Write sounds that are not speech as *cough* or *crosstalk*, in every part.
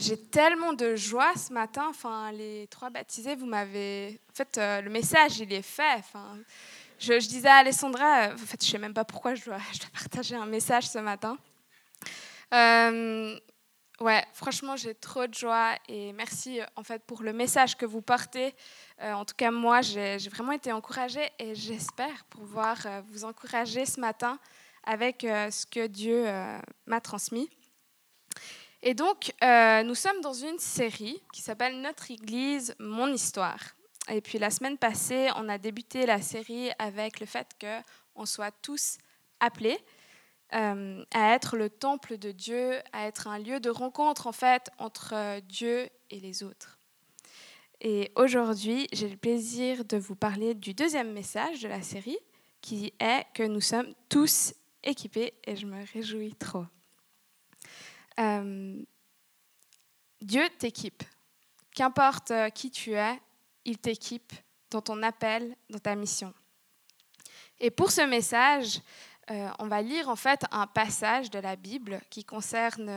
J'ai tellement de joie ce matin. Enfin, les trois baptisés, vous m'avez. En fait, euh, le message, il est fait. Enfin, je, disais à Alessandra, euh, en fait, je sais même pas pourquoi *laughs* je dois, partager un message ce matin. Euh, ouais, franchement, j'ai trop de joie et merci en fait pour le message que vous portez. Euh, en tout cas, moi, j'ai vraiment été encouragée et j'espère pouvoir vous encourager ce matin avec ce que Dieu m'a transmis. Et donc, euh, nous sommes dans une série qui s'appelle Notre Église, mon histoire. Et puis la semaine passée, on a débuté la série avec le fait qu'on soit tous appelés euh, à être le temple de Dieu, à être un lieu de rencontre en fait entre euh, Dieu et les autres. Et aujourd'hui, j'ai le plaisir de vous parler du deuxième message de la série, qui est que nous sommes tous équipés et je me réjouis trop. Euh, Dieu t'équipe. Qu'importe euh, qui tu es, il t'équipe dans ton appel, dans ta mission. Et pour ce message, euh, on va lire en fait un passage de la Bible qui concerne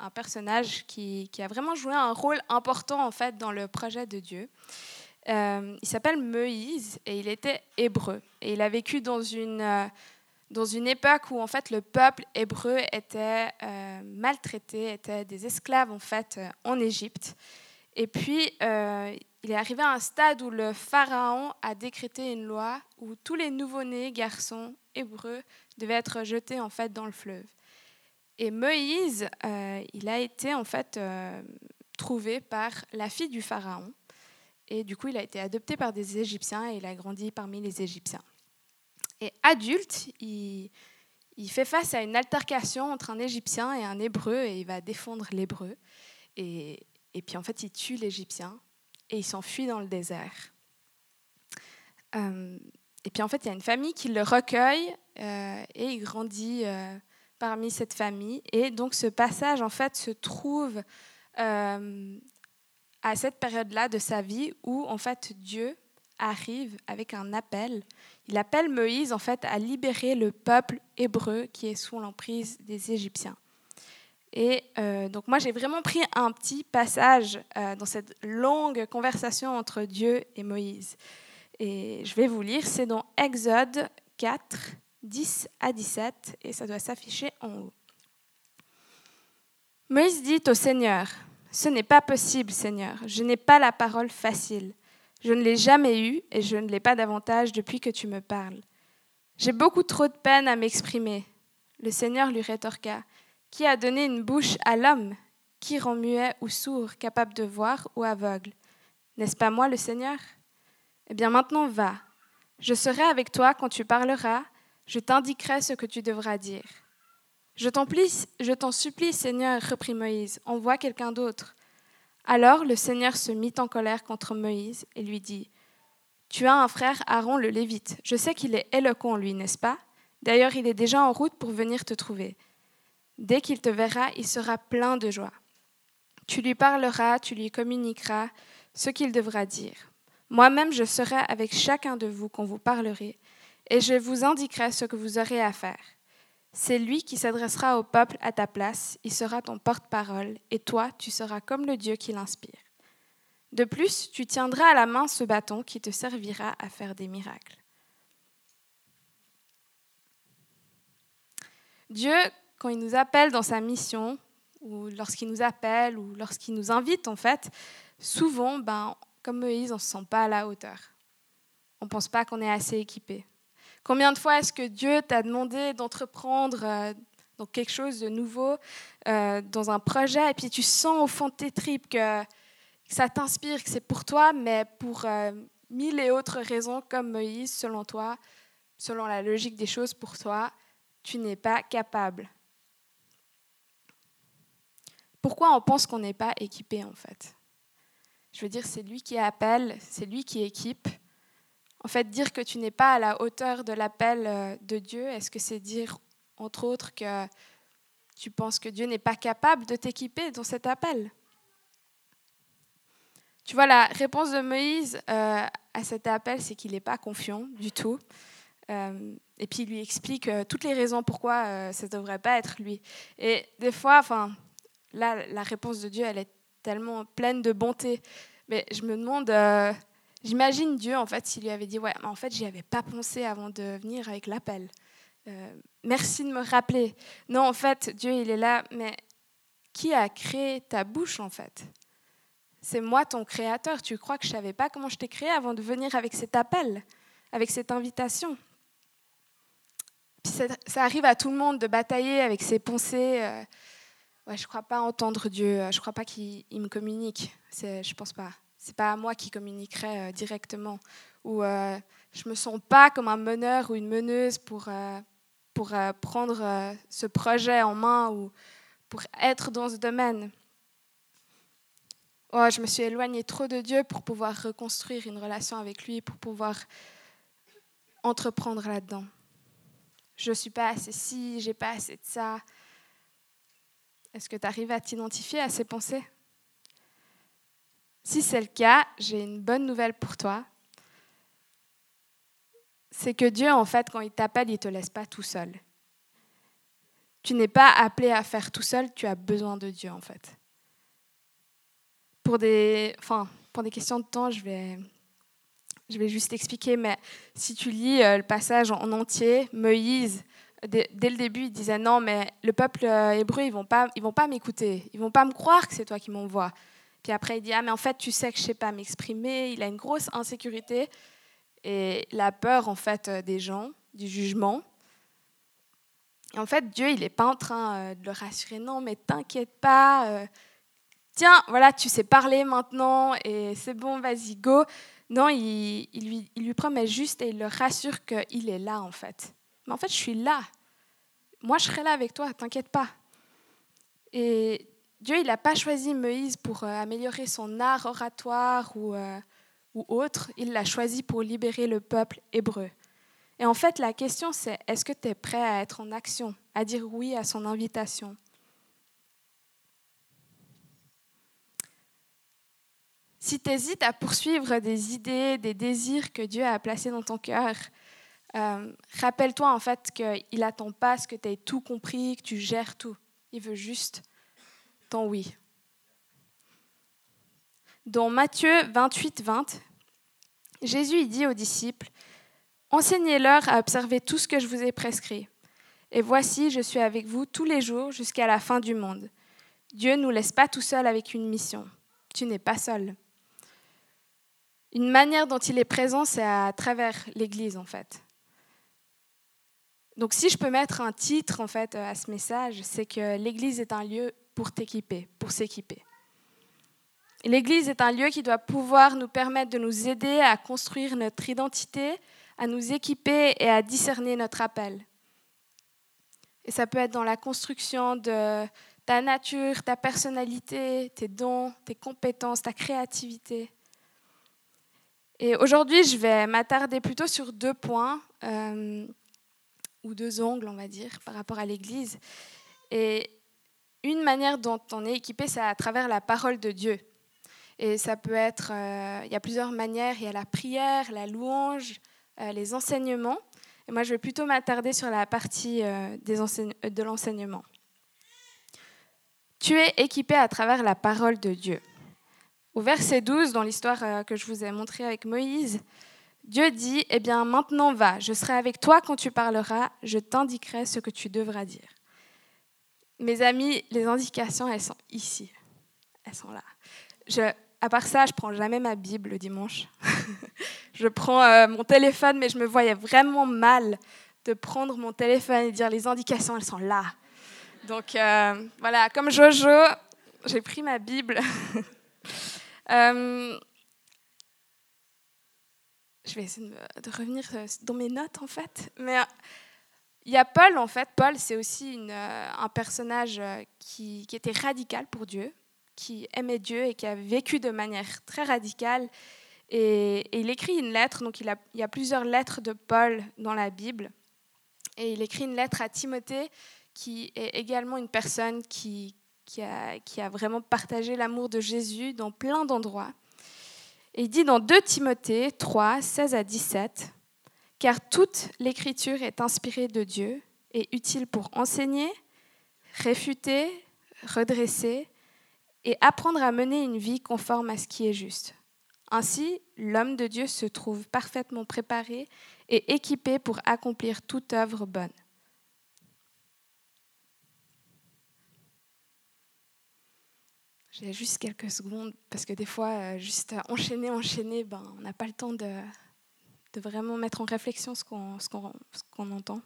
un personnage qui, a vraiment joué un rôle important en fait dans le projet de Dieu. Il s'appelle Moïse et il était hébreu. Et il a vécu dans une, dans une époque où en fait le peuple hébreu était euh, maltraité, était des esclaves en fait euh, en Égypte. Et puis euh, il est arrivé à un stade où le pharaon a décrété une loi où tous les nouveau-nés garçons hébreux devaient être jetés en fait dans le fleuve. Et Moïse, il a été en fait trouvé par la fille du pharaon. Et du coup, il a été adopté par des Égyptiens et il a grandi parmi les Égyptiens. Et adulte, il, fait face à une altercation entre un Égyptien et un Hébreu et il va défendre l'Hébreu. Et, puis en fait, il tue l'Égyptien et il s'enfuit dans le désert. Euh, et puis en fait, il y a une famille qui le recueille euh, et il grandit euh, parmi cette famille. Et donc ce passage en fait se trouve à cette période-là de sa vie où en fait Dieu arrive avec un appel. Il appelle Moïse en fait à libérer le peuple hébreu qui est sous l'emprise des Égyptiens. Et euh, donc moi j'ai vraiment pris un petit passage euh, dans cette longue conversation entre Dieu et Moïse. Et je vais vous lire, c'est dans Exode 4, 10 à 17, et ça doit s'afficher en haut. Moïse dit au Seigneur, Ce n'est pas possible, Seigneur, je n'ai pas la parole facile. Je ne l'ai jamais eue et je ne l'ai pas davantage depuis que tu me parles. J'ai beaucoup trop de peine à m'exprimer. Le Seigneur lui rétorqua, Qui a donné une bouche à l'homme? Qui rend muet ou sourd, capable de voir ou aveugle? N'est-ce pas moi le Seigneur? Eh bien maintenant va. Je serai avec toi quand tu parleras, je t'indiquerai ce que tu devras dire. Je t'en supplie, Seigneur, reprit Moïse, envoie quelqu'un d'autre. Alors le Seigneur se mit en colère contre Moïse et lui dit, Tu as un frère Aaron le Lévite. Je sais qu'il est éloquent, lui, n'est-ce pas? D'ailleurs, il est déjà en route pour venir te trouver. Dès qu'il te verra, il sera plein de joie. Tu lui parleras, tu lui communiqueras ce qu'il devra dire. Moi-même, je serai avec chacun de vous quand vous parlerez, et je vous indiquerai ce que vous aurez à faire. C'est lui qui s'adressera au peuple à ta place, il sera ton porte-parole, et toi, tu seras comme le Dieu qui l'inspire. De plus, tu tiendras à la main ce bâton qui te servira à faire des miracles. Dieu, quand il nous appelle dans sa mission, ou lorsqu'il nous appelle, ou lorsqu'il nous invite, en fait, souvent, ben, comme Moïse, on ne se sent pas à la hauteur. On ne pense pas qu'on est assez équipé. Combien de fois est-ce que Dieu t'a demandé d'entreprendre euh, quelque chose de nouveau, euh, dans un projet, et puis tu sens au fond de tes tripes que, que ça t'inspire, que c'est pour toi, mais pour euh, mille et autres raisons, comme Moïse, selon toi, selon la logique des choses pour toi, tu n'es pas capable. pourquoi on pense qu'on n'est pas équipé en fait? Je veux dire, c'est lui qui appelle, c'est lui qui équipe. En fait, dire que tu n'es pas à la hauteur de l'appel euh, de Dieu, est-ce que c'est dire, entre autres, que tu penses que Dieu n'est pas capable de t'équiper dans cet appel? Tu vois, la réponse de Moïse euh, à cet appel, c'est qu'il n'est pas confiant du tout. Euh, et puis il lui explique toutes les raisons pourquoi ça ne devrait pas être lui. Et des fois, enfin, là, la réponse de Dieu, elle est tellement pleine de bonté. Mais je me demande, j'imagine Dieu, en fait, s'il lui avait dit, ouais, en fait, j'y avais pas pensé avant de venir avec l'appel. Euh, merci de me rappeler. Non, en fait, Dieu, il est là, mais qui a créé ta bouche, en fait? C'est moi, ton créateur. Tu crois que je savais pas comment je t'ai créé avant de venir avec cet appel, avec cette invitation? Puis ça, arrive à tout le monde de batailler avec ses pensées. Euh, ouais, je crois pas entendre Dieu, euh, je crois pas qu'il me communique. Je pense pas. C'est pas à moi qui communiquerait euh, directement. Ou euh, je me sens pas comme un meneur ou une meneuse pour, pour prendre ce projet en main ou pour être dans ce domaine. Oh, je me suis éloignée trop de Dieu pour pouvoir reconstruire une relation avec lui, pour pouvoir entreprendre là-dedans. Je ne suis pas assez ci, j'ai pas assez de ça. Est-ce que tu arrives à t'identifier à ces pensées? Si c'est le cas, j'ai une bonne nouvelle pour toi. C'est que Dieu, en fait, quand il t'appelle, il ne te laisse pas tout seul. Tu n'es pas appelé à faire tout seul, tu as besoin de Dieu, en fait. Pour des, enfin, pour des questions de temps, je vais, je vais juste expliquer, mais si tu lis euh, le passage en entier, Moïse, dès, le début, il disait non, mais le peuple euh, hébreu, ils vont pas, vont pas m'écouter, ils vont pas me croire que c'est toi qui m'envoies. Puis après, il dit ah mais en fait, tu sais que je sais pas m'exprimer. Il a une grosse insécurité et la peur en fait euh, des gens, du jugement. Et en fait, Dieu, il n'est pas en train euh, de le rassurer. Non, mais t'inquiète pas. Tiens, voilà, tu sais parler maintenant et c'est bon, vas-y, go. Non, il, il, lui, il lui promet juste et il le rassure qu'il est là en fait. Mais en fait, je suis là. Moi, je serai là avec toi, t'inquiète pas. Et Dieu, il n'a pas choisi Moïse pour euh, améliorer son art oratoire ou, euh, ou autre. Il l'a choisi pour libérer le peuple hébreu. Et en fait, la question, c'est est-ce que tu es prêt à être en action, à dire oui à son invitation? Si tu hésites à poursuivre des idées, des désirs que Dieu a placés dans ton cœur, euh, rappelle-toi en fait qu'il n'attend pas ce que tu aies tout compris, que tu gères tout. Il veut juste oui. Dans Matthieu 28, 20, Jésus dit aux disciples Enseignez-leur à observer tout ce que je vous ai prescrit. Et voici, je suis avec vous tous les jours jusqu'à la fin du monde. Dieu ne nous laisse pas tout seul avec une mission. Tu n'es pas seul. Une manière dont il est présent, c'est à travers l'Église, en fait. Donc si je peux mettre un titre en fait à ce message, c'est que l'Église est un lieu pour t'équiper, pour s'équiper. L'Église est un lieu qui doit pouvoir nous permettre de nous aider à construire notre identité, à nous équiper et à discerner notre appel. Et ça peut être dans la construction de ta nature, ta personnalité, tes dons, tes compétences, ta créativité. Et aujourd'hui, je vais m'attarder plutôt sur deux points. Euh, ou deux angles, on va dire, par rapport à l'Église. Et une manière dont on est équipé, c'est à travers la parole de Dieu. Et ça peut être, euh, il y a plusieurs manières, il y a la prière, la louange, euh, les enseignements. Et moi, je vais plutôt m'attarder sur la partie euh, des de l'enseignement. Tu es équipé à travers la parole de Dieu. Au verset 12, dans l'histoire que je vous ai montrée avec Moïse, Dieu dit, eh bien maintenant va, je serai avec toi quand tu parleras, je t'indiquerai ce que tu devras dire. Mes amis, les indications, elles sont ici. Elles sont là. Je, à part ça, je prends jamais ma Bible le dimanche. *laughs* je prends euh, mon téléphone, mais je me voyais vraiment mal de prendre mon téléphone et dire les indications, elles sont là. Donc euh, voilà, comme Jojo, j'ai pris ma Bible. *laughs* euh, je vais essayer de, revenir euh, dans mes notes en fait. Mais euh, Il y a Paul, en fait. Paul, c'est aussi euh, un personnage qui, était radical pour Dieu, qui aimait Dieu et qui a vécu de manière très radicale. Et, il écrit une lettre, donc il, y a plusieurs lettres de Paul dans la Bible. Et il écrit une lettre à Timothée, qui est également une personne qui a vraiment partagé l'amour de Jésus dans plein d'endroits. Il dit dans 2 Timothée 3, 16 à 17, car toute l'écriture est inspirée de Dieu et utile pour enseigner, réfuter, redresser et apprendre à mener une vie conforme à ce qui est juste. Ainsi, l'homme de Dieu se trouve parfaitement préparé et équipé pour accomplir toute œuvre bonne. J'ai juste quelques secondes parce que des fois, euh, juste enchaîner, enchaîner, ben, on n'a pas le temps de, vraiment mettre en réflexion ce qu'on qu'on entend.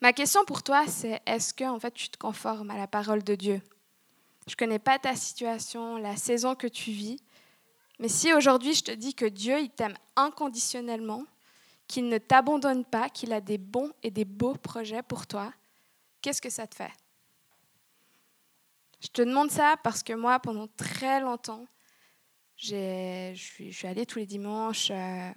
Ma question pour toi, c'est est-ce que en fait, tu te conformes à la parole de Dieu? Je ne connais pas ta situation, la saison que tu vis, mais si aujourd'hui je te dis que Dieu, il t'aime inconditionnellement, qu'il ne t'abandonne pas, qu'il a des bons et des beaux projets pour toi, qu'est-ce que ça te fait? Je te demande ça parce que moi, pendant très longtemps, je suis, allée tous les dimanches euh,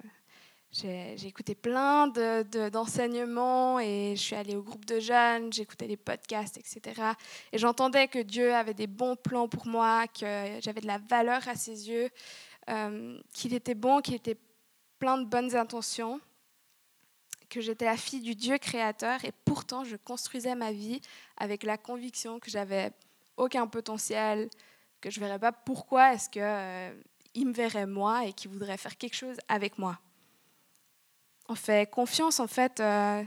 j'ai écouté plein d'enseignements et je suis allée au groupe de jeunes, j'écoutais les podcasts, etc. Et j'entendais que Dieu avait des bons plans pour moi, que j'avais de la valeur à ses yeux, euh, qu'il était bon, qu'il était plein de bonnes intentions, que j'étais la fille du Dieu créateur et pourtant je construisais ma vie avec la conviction que j'avais aucun potentiel, que je ne verrais pas pourquoi est-ce qu'il euh, me verrait moi et qu'il voudrait faire quelque chose avec moi. On fait confiance, en fait, euh,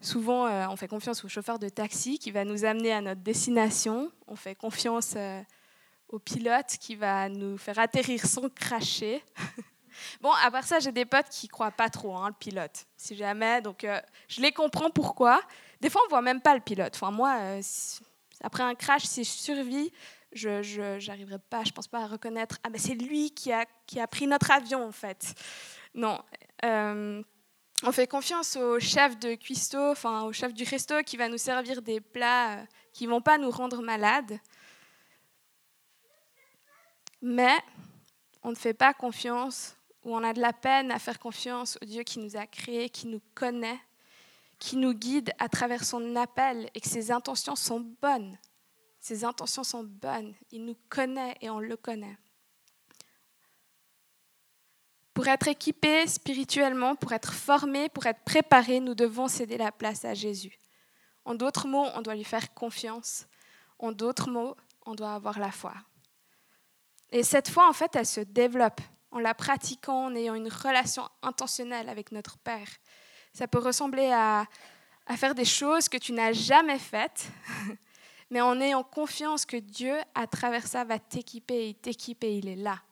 souvent, euh, on fait confiance au chauffeur de taxi qui va nous amener à notre destination. On fait confiance euh, au pilote qui va nous faire atterrir sans cracher. *laughs* bon, à part ça, j'ai des potes qui croient pas trop, hein, le pilote, si jamais. Donc, je les comprends pourquoi. Des fois, on voit même pas le pilote. Enfin, moi, après un crash, si je survis, je n'arriverai pas, je pense pas à reconnaître. Ah ben, c'est lui qui a, qui a pris notre avion, en fait. Non. On fait confiance au chef de cuistot, enfin au chef du resto qui va nous servir des plats euh, qui ne vont pas nous rendre malades. Mais on ne fait pas confiance ou on a de la peine à faire confiance au Dieu qui nous a créés, qui nous connaît, qui nous guide à travers son appel et que ses intentions sont bonnes. Ses intentions sont bonnes. Il nous connaît et on le connaît. Pour être équipé spirituellement, pour être formé, pour être préparé, nous devons céder la place à Jésus. En d'autres mots, on doit lui faire confiance. En d'autres mots, on doit avoir la foi. Et cette foi, en fait, elle se développe en la pratiquant, en ayant une relation intentionnelle avec notre Père. Ça peut ressembler à, faire des choses que tu n'as jamais faites, *laughs* mais en ayant confiance que Dieu, à travers ça, va t'équiper et t'équiper, il est là.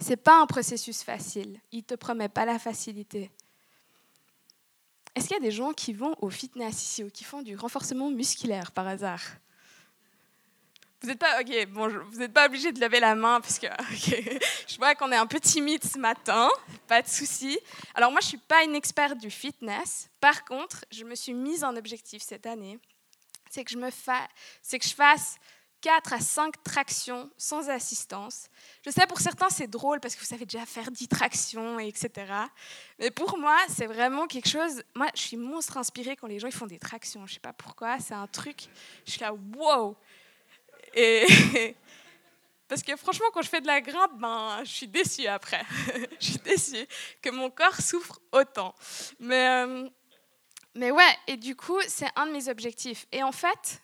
C'est pas un processus facile. Il te promet pas la facilité. Est-ce qu'il y a des gens qui vont au fitness ici ou qui font du renforcement musculaire par hasard? Vous n'êtes pas obligé de lever la main parce que *laughs* je vois qu'on est un peu timide ce matin. Pas de souci. Alors moi, je suis pas une experte du fitness. Par contre, je me suis mise en objectif cette année. C'est que je fasse 4 à 5 tractions sans assistance. Je sais, pour certains, c'est drôle parce que vous savez déjà faire 10 tractions, etc. Mais pour moi, c'est vraiment quelque chose. Moi, je suis monstre inspirée quand les gens ils font des tractions. Je ne sais pas pourquoi, c'est un truc. Je suis là, wow! Et. *laughs* Parce que franchement, quand je fais de la grimpe, ben, je suis déçue après. *laughs* je suis déçue que mon corps souffre autant. Mais, euh, mais ouais, et du coup, c'est un de mes objectifs. Et en fait,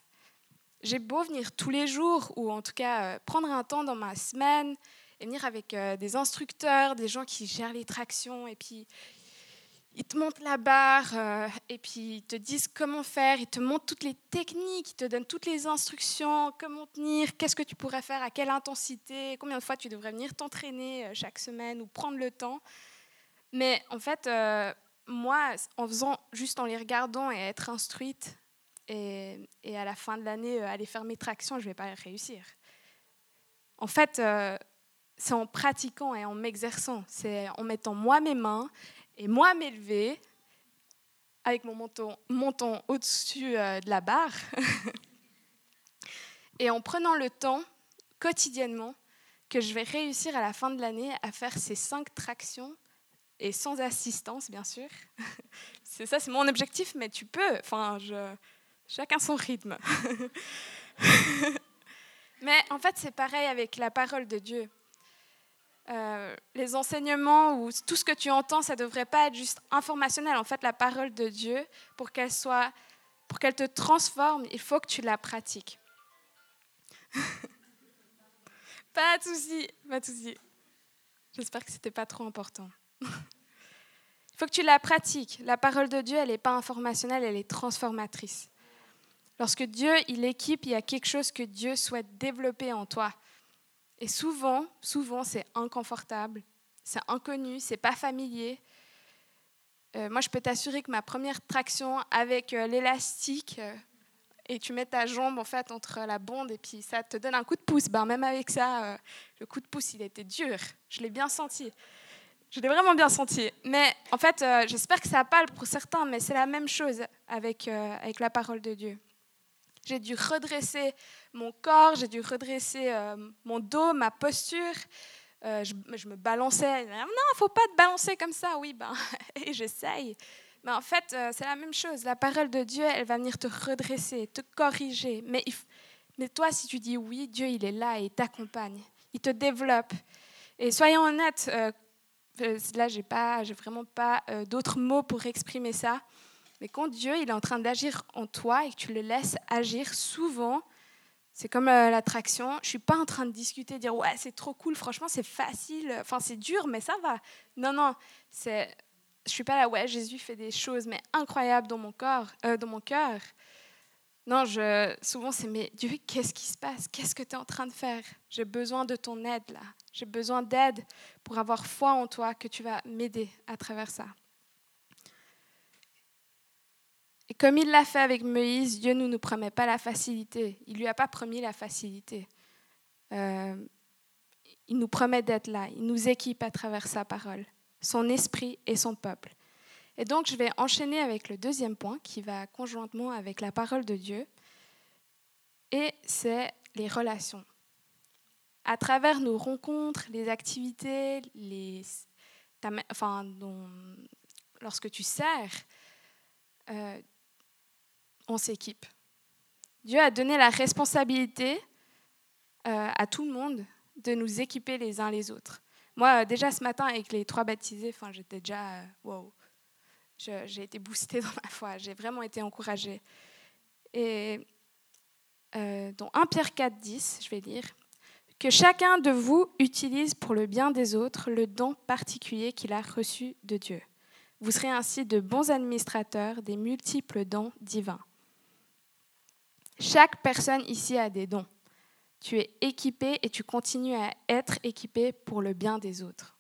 j'ai beau venir tous les jours, ou en tout cas euh, prendre un temps dans ma semaine, et venir avec euh, des instructeurs, des gens qui gèrent les tractions, et puis ils te montrent la barre, euh, et puis ils te disent comment faire, ils te montrent toutes les techniques, ils te donnent toutes les instructions, comment tenir, qu'est-ce que tu pourrais faire, à quelle intensité, combien de fois tu devrais venir t'entraîner chaque semaine, ou prendre le temps. Mais en fait, moi, en faisant, juste en les regardant et être instruite, et, à la fin de l'année, euh, aller faire mes tractions, je ne vais pas réussir. En fait, euh, c'est en pratiquant et en m'exerçant, c'est en mettant moi mes mains et moi m'élever avec mon menton, au-dessus euh, de la barre. *laughs* et en prenant le temps quotidiennement que je vais réussir à la fin de l'année à faire ces cinq tractions et sans assistance, bien sûr. *laughs* c'est ça, c'est mon objectif, mais tu peux. Enfin, chacun son rythme. *laughs* mais en fait, c'est pareil avec la parole de Dieu. Euh, les enseignements ou tout ce que tu entends, ça ne devrait pas être juste informationnel. En fait, la parole de Dieu, pour qu'elle soit, pour qu'elle te transforme, il faut que tu la pratiques. *laughs* pas de souci, pas de souci. J'espère que c'était pas trop important. *laughs* il faut que tu la pratiques. La parole de Dieu, elle n'est pas informationnelle, elle est transformatrice. Lorsque Dieu, il équipe, il y a quelque chose que Dieu souhaite développer en toi. Et souvent, souvent, c'est inconfortable, c'est inconnu, c'est pas familier. Euh, moi, je peux t'assurer que ma première traction avec euh, l'élastique, euh, et tu mets ta jambe en fait entre la bande et puis ça te donne un coup de pouce. Ben, même avec ça, le coup de pouce, il était dur. Je l'ai bien senti. Je l'ai vraiment bien senti. Mais en fait, j'espère que ça parle pour certains, mais c'est la même chose avec, avec la parole de Dieu. J'ai dû redresser mon corps, j'ai dû redresser euh, mon dos, ma posture. Euh, je, me balançais. Non, il faut pas te balancer comme ça. Oui, ben, *laughs* et j'essaye. Mais en fait, euh, c'est la même chose. La parole de Dieu, elle va venir te redresser, te corriger. Mais, mais toi, si tu dis oui, Dieu, il est là et il t'accompagne. Il te développe. Et soyons honnêtes, là, j'ai pas, j'ai vraiment pas d'autres mots pour exprimer ça. Mais quand Dieu il est en train d'agir en toi et que tu le laisses agir, souvent, c'est comme euh, l'attraction. Je suis pas en train de discuter, dire ouais c'est trop cool, franchement c'est facile, enfin c'est dur mais ça va. Non non, c'est, je suis pas là ouais Jésus fait des choses mais incroyables dans mon corps, euh, dans mon cœur. Non, je, souvent c'est mais Dieu qu'est-ce qui se passe? Qu'est-ce que tu es en train de faire? J'ai besoin de ton aide là. J'ai besoin d'aide pour avoir foi en toi que tu vas m'aider à travers ça. Et comme il l'a fait avec Moïse, Dieu ne nous promet pas la facilité. Il ne lui a pas promis la facilité. Euh, il nous promet d'être là. Il nous équipe à travers sa parole, son esprit et son peuple. Et donc, je vais enchaîner avec le deuxième point qui va conjointement avec la parole de Dieu. Et c'est les relations. À travers nos rencontres, les activités, les, enfin, lorsque tu sers, euh, on s'équipe. Dieu a donné la responsabilité euh, à tout le monde de nous équiper les uns les autres. Moi, déjà ce matin, avec les trois baptisés, j'étais déjà, euh, wow, j'ai été boostée *laughs* dans ma foi, j'ai vraiment été encouragée. Et euh, dans 1 Pierre 4, 10, je vais lire, que chacun de vous utilise pour le bien des autres le don particulier qu'il a reçu de Dieu. Vous serez ainsi de bons administrateurs des multiples dons divins. Chaque personne ici a des dons. Tu es équipé et tu continues à être équipé pour le bien des autres.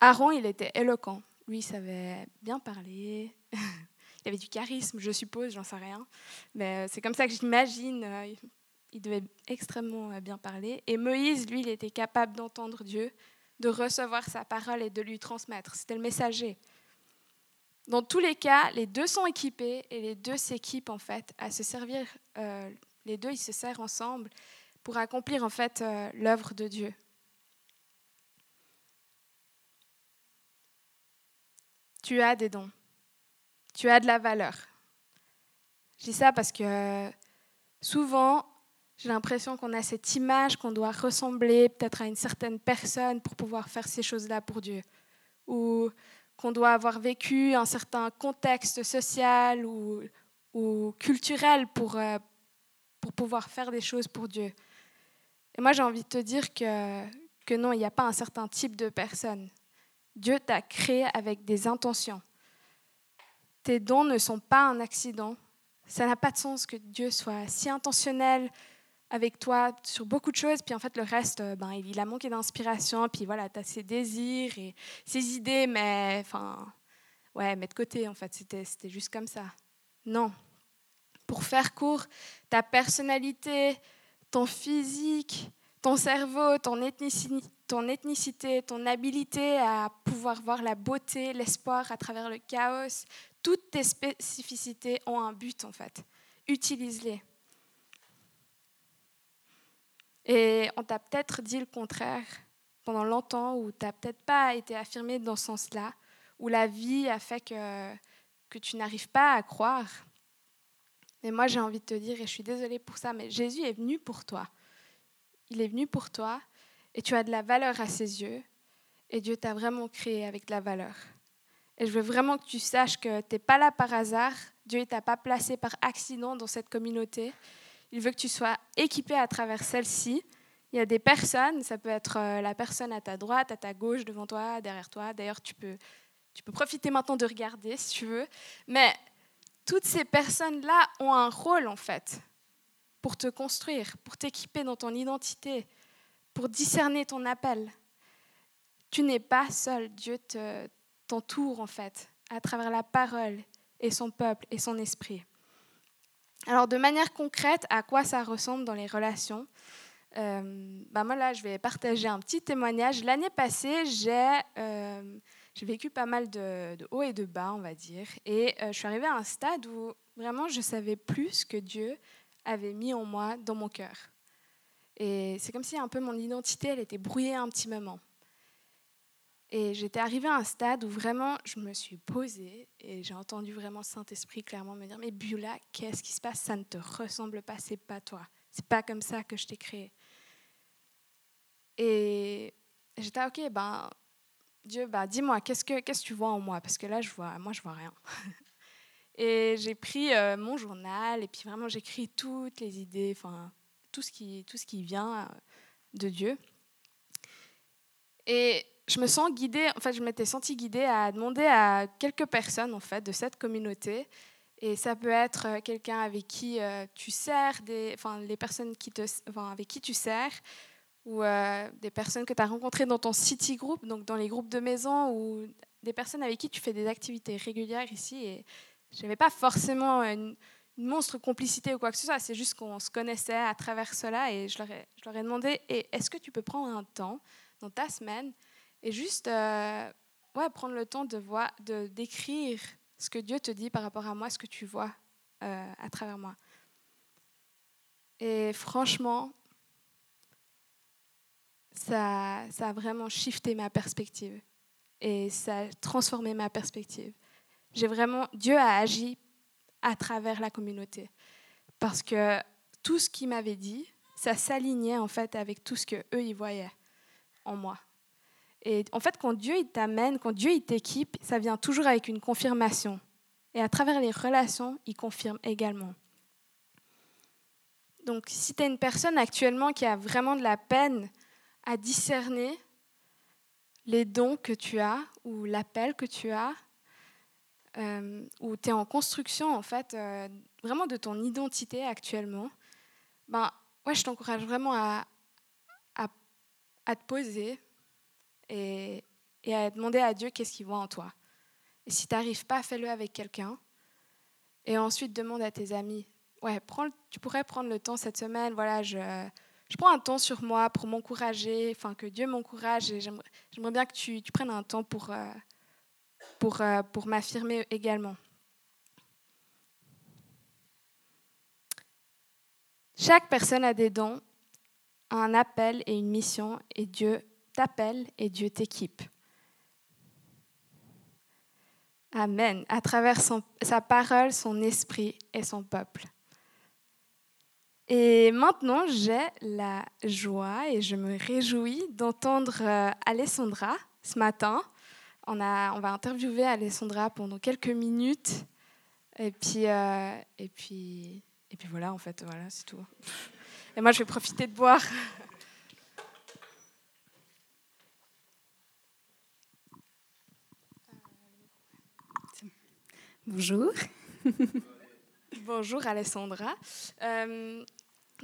Aaron, il était éloquent. Lui, il savait bien parler. *laughs* il avait du charisme, je suppose, j'en sais rien. Mais euh, c'est comme ça que j'imagine. Euh, il devait extrêmement euh, bien parler. Et Moïse, lui, il était capable d'entendre Dieu, de recevoir sa parole et de lui transmettre. C'était le messager. Dans tous les cas, les deux sont équipés et les deux s'équipent en fait à se servir. Euh, les deux, ils se servent ensemble pour accomplir en fait euh, l'œuvre de Dieu. Tu as des dons. Tu as de la valeur. Je dis ça parce que souvent, j'ai l'impression qu'on a cette image qu'on doit ressembler peut-être à une certaine personne pour pouvoir faire ces choses-là pour Dieu. Ou qu'on doit avoir vécu un certain contexte social ou, culturel pour, euh, pour pouvoir faire des choses pour Dieu. Et moi, j'ai envie de te dire que, que non, il n'y a pas un certain type de personne. Dieu t'a créé avec des intentions. Tes dons ne sont pas un accident. Ça n'a pas de sens que Dieu soit si intentionnel avec toi sur beaucoup de choses, puis en fait le reste, euh, ben, il a manqué d'inspiration, puis voilà, tu as ses désirs et ses idées, mais enfin, ouais, mais de côté, en fait, c'était, juste comme ça. Non. Pour faire court, ta personnalité, ton physique, ton cerveau, ton ethnicité, ton, ethnicité, ton habilité à pouvoir voir la beauté, l'espoir à travers le chaos, Toutes tes spécificités ont un but en fait. Utilise-les. Et on t'a peut-être dit le contraire pendant longtemps, ou tu n'as peut-être pas été affirmé dans ce sens-là, où la vie a fait que, que tu n'arrives pas à croire. Mais moi, j'ai envie de te dire, et je suis désolée pour ça, mais Jésus est venu pour toi. Il est venu pour toi, et tu as de la valeur à ses yeux, et Dieu t'a vraiment créé avec de la valeur. Et je veux vraiment que tu saches que tu n'es pas là par hasard, Dieu ne t'a pas placé par accident dans cette communauté, il veut que tu sois équipé à travers celle-ci. Il y a des personnes, ça peut être euh, la personne à ta droite, à ta gauche, devant toi, derrière toi. D'ailleurs, tu peux, tu peux profiter maintenant de regarder si tu veux. Mais toutes ces personnes-là ont un rôle en fait pour te construire, pour t'équiper dans ton identité, pour discerner ton appel. Tu n'es pas seul, Dieu t'entoure en fait à travers la parole et son peuple et son esprit. Alors, de manière concrète, à quoi ça ressemble dans les relations euh, bah Moi, là, je vais partager un petit témoignage. L'année passée, j'ai euh, vécu pas mal de, de hauts et de bas, on va dire. Et euh, je suis arrivée à un stade où vraiment je savais plus ce que Dieu avait mis en moi, dans mon cœur. Et c'est comme si un peu mon identité, elle était brouillée un petit moment. Et j'étais arrivée à un stade où vraiment je me suis posée et j'ai entendu vraiment Saint-Esprit clairement me dire Mais Biola, qu'est-ce qui se passe? Ça ne te ressemble pas, c'est pas toi. C'est pas comme ça que je t'ai créé. Et j'étais ok, ben Dieu, ben, dis-moi, qu'est-ce que qu'est-ce que tu vois en moi? Parce que là, je vois, moi, je vois rien. *laughs* et j'ai pris euh, mon journal et puis vraiment j'écris toutes les idées, enfin tout ce qui tout ce qui vient euh, de Dieu. Et je me sens guidée, en fait, je m'étais sentie guidée à demander à quelques personnes en fait de cette communauté. Et ça peut être euh, quelqu'un avec qui euh, tu sers, enfin, les personnes qui te, enfin, avec qui tu sers, ou euh, des personnes que tu as rencontrées dans ton city group, donc dans les groupes de maison, ou des personnes avec qui tu fais des activités régulières ici. Et je n'avais pas forcément une, monstre complicité ou quoi que ce soit, c'est juste qu'on se connaissait à travers cela. Et je leur ai demandé, est-ce que tu peux prendre un temps dans ta semaine et juste euh, ouais, prendre le temps de, voir, de décrire ce que Dieu te dit par rapport à moi, ce que tu vois euh, à travers moi. Et franchement, ça, ça a vraiment shifté ma perspective et ça a transformé ma perspective. J'ai vraiment Dieu a agi à travers la communauté parce que tout ce qu'il m'avait dit, ça s'alignait en fait avec tout ce que eux ils voyaient en moi. Et en fait, quand Dieu il t'amène, quand Dieu il t'équipe, ça vient toujours avec une confirmation. Et à travers les relations, il confirme également. Donc, si tu es une personne actuellement qui a vraiment de la peine à discerner les dons que tu as ou l'appel que tu as, euh, ou tu es en construction, en fait, euh, vraiment de ton identité actuellement, ben, ouais, je t'encourage vraiment à, à, à te poser, et, à demander à Dieu qu'est-ce qu'il voit en toi. Et si tu n'arrives pas, fais-le avec quelqu'un. Et ensuite, demande à tes amis. Ouais, tu pourrais prendre le temps cette semaine. Voilà, je, je prends un temps sur moi pour m'encourager, enfin que Dieu m'encourage. Et j'aimerais bien que tu, tu, prennes un temps pour, euh, pour, euh, pour m'affirmer également. Chaque personne a des dons, un appel et une mission, et Dieu t'appelle et Dieu t'équipe. Amen. À travers sa parole, son esprit et son peuple. Et maintenant, j'ai la joie et je me réjouis d'entendre euh, Alessandra ce matin. On, va interviewer Alessandra pendant quelques minutes. Et puis, euh, et puis, et puis voilà, en fait, voilà, c'est tout. Et moi, je vais profiter de boire. Bonjour. Bonjour Alessandra. Euh,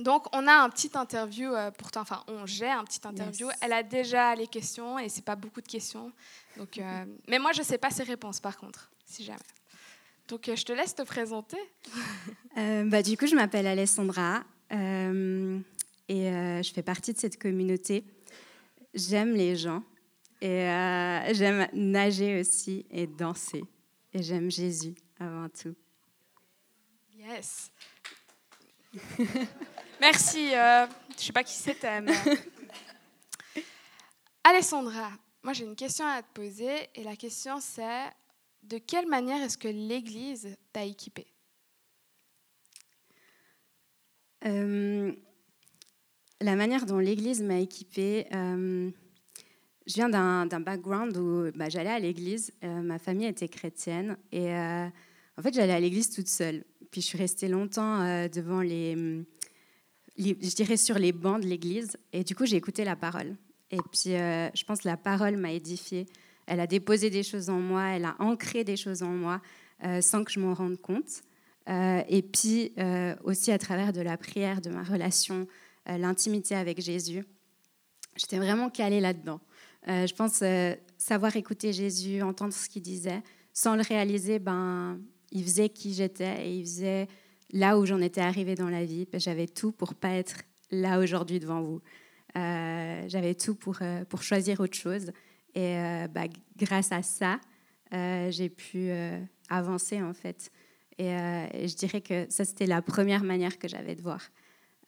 donc on a un petit interview euh, pour toi, enfin on j'ai un petit interview. Elle a déjà les questions et c'est pas beaucoup de questions. Donc, euh, mais moi je sais pas ses réponses par contre, si jamais. Donc je te laisse te présenter. bah, du coup je m'appelle Alessandra et je fais partie de cette communauté. J'aime les gens et j'aime nager aussi et danser et j'aime Jésus. avant tout. Yes. *laughs* Merci. Euh, je ne sais pas qui c'était. Mais... Alessandra, moi j'ai une question à te poser et la question c'est de quelle manière est-ce que l'Église t'a équipée euh, La manière dont l'Église m'a équipée, euh, je viens d'un background où bah, j'allais à l'église, euh, ma famille était chrétienne et en fait j'allais à l'église toute seule. Puis je suis restée longtemps devant les, je dirais sur les bancs de l'église et du coup j'ai écouté la parole. Et puis je pense que la parole m'a édifiée elle a déposé des choses en moi, elle a ancré des choses en moi euh, sans que je m'en rende compte. Euh, et puis euh, aussi à travers de la prière, de ma relation, l'intimité avec Jésus. J'étais vraiment calée là-dedans. je pense savoir écouter Jésus, entendre ce qu'il disait, sans le réaliser, ben, il faisait qui j'étais et il faisait là où j'en étais arrivée dans la vie. J'avais tout pour pas être là aujourd'hui devant vous. J'avais tout pour, pour choisir autre chose. Et euh, bah, grâce à ça, euh, j'ai pu euh, avancer en fait. Et, je dirais que ça, c'était la première manière que j'avais de voir.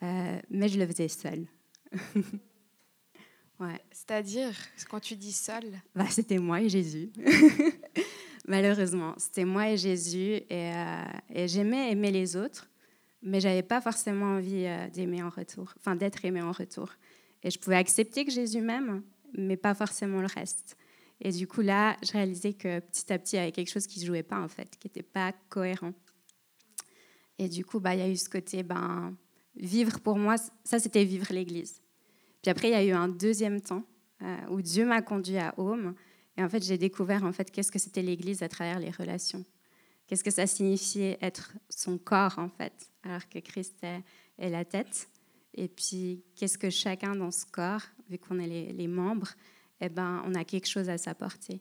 mais je le faisais seule. *laughs* ouais. C'est-à-dire, quand tu dis seul bah, C'était moi et Jésus. *laughs* Malheureusement, c'était moi et Jésus. Et, et j'aimais aimer les autres, mais j'avais pas forcément envie d'aimer en retour, enfin d'être aimé en retour. Et je pouvais accepter que Jésus m'aime, mais pas forcément le reste. Et du coup, là, je réalisais que petit à petit, il y avait quelque chose qui ne jouait pas, en fait, qui n'était pas cohérent. Et du coup, bah, il y a eu ce côté, ben, vivre pour moi, ça, c'était vivre l'Église. Puis après, il y a eu un deuxième temps euh, où Dieu m'a conduit à Home. Et en fait, j'ai découvert, en fait, qu'est-ce que c'était l'Église à travers les relations. Qu'est-ce que ça signifiait être son corps, en fait, alors que Christ est, est la tête. Et puis, qu'est-ce que chacun dans ce corps, vu qu'on est les, membres, eh ben, on a quelque chose à s'apporter.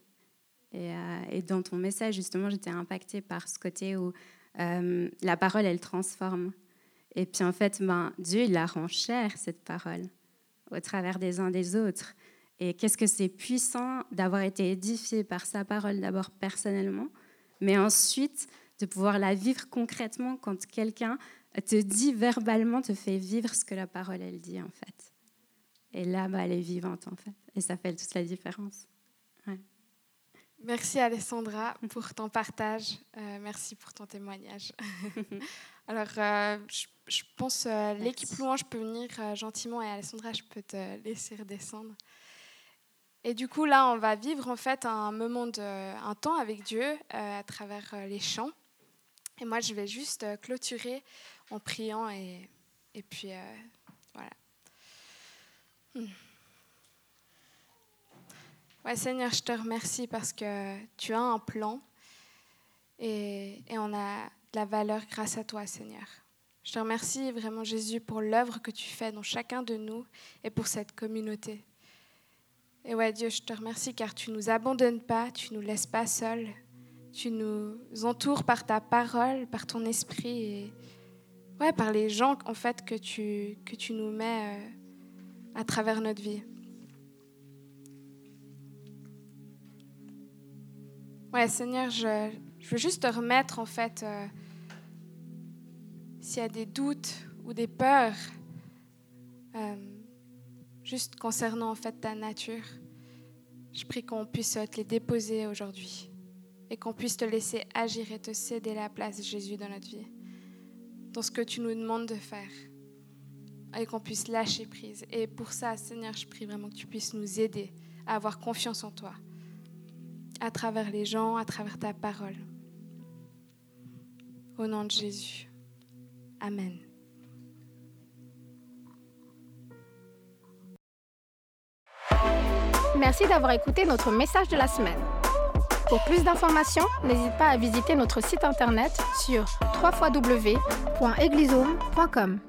Et, euh, et, dans ton message, justement, j'étais impactée par ce côté où euh, la parole, elle transforme. Et puis, en fait, ben, Dieu, il la rend chère, cette parole, au travers des uns des autres. Et qu'est-ce que c'est puissant d'avoir été édifié par sa parole, d'abord personnellement, mais ensuite de pouvoir la vivre concrètement quand quelqu'un te dit verbalement, te fait vivre ce que la parole, elle dit, en fait. Et là, bah, elle est vivante, en fait. Et ça fait toute la différence. Merci Alessandra pour ton partage. Euh, merci pour ton témoignage. *laughs* Alors, euh, je, pense euh, l'équipe louange peut venir euh, gentiment et Alessandra, je peux te laisser redescendre. Et du coup, là, on va vivre en fait un moment de, un temps avec Dieu à travers les chants. Et moi, je vais juste clôturer en priant et, et puis voilà. Ouais, Seigneur, je te remercie parce que tu as un plan et, et on a de la valeur grâce à toi, Seigneur. Je te remercie vraiment, Jésus, pour l'œuvre que tu fais dans chacun de nous et pour cette communauté. Et ouais, Dieu, je te remercie car tu nous abandonnes pas, tu nous laisses pas seuls. Tu nous entoures par ta parole, par ton esprit et, ouais, par les gens en fait que tu, que tu nous mets euh, à travers notre vie. Ouais, Seigneur, je, veux juste te remettre en fait euh, s'il y a des doutes ou des peurs, euh, juste concernant en fait ta nature. Je prie qu'on puisse te les déposer aujourd'hui et qu'on puisse te laisser agir et te céder la place, Jésus, dans notre vie dans ce que tu nous demandes de faire et qu'on puisse lâcher prise. Et pour ça, Seigneur, je prie vraiment que tu puisses nous aider à avoir confiance en toi, à travers les gens, à travers ta parole. Au nom de Jésus. Amen. Merci d'avoir écouté notre message de la semaine. Pour plus d'informations, n'hésite pas à visiter notre site internet sur www.eglisome.com.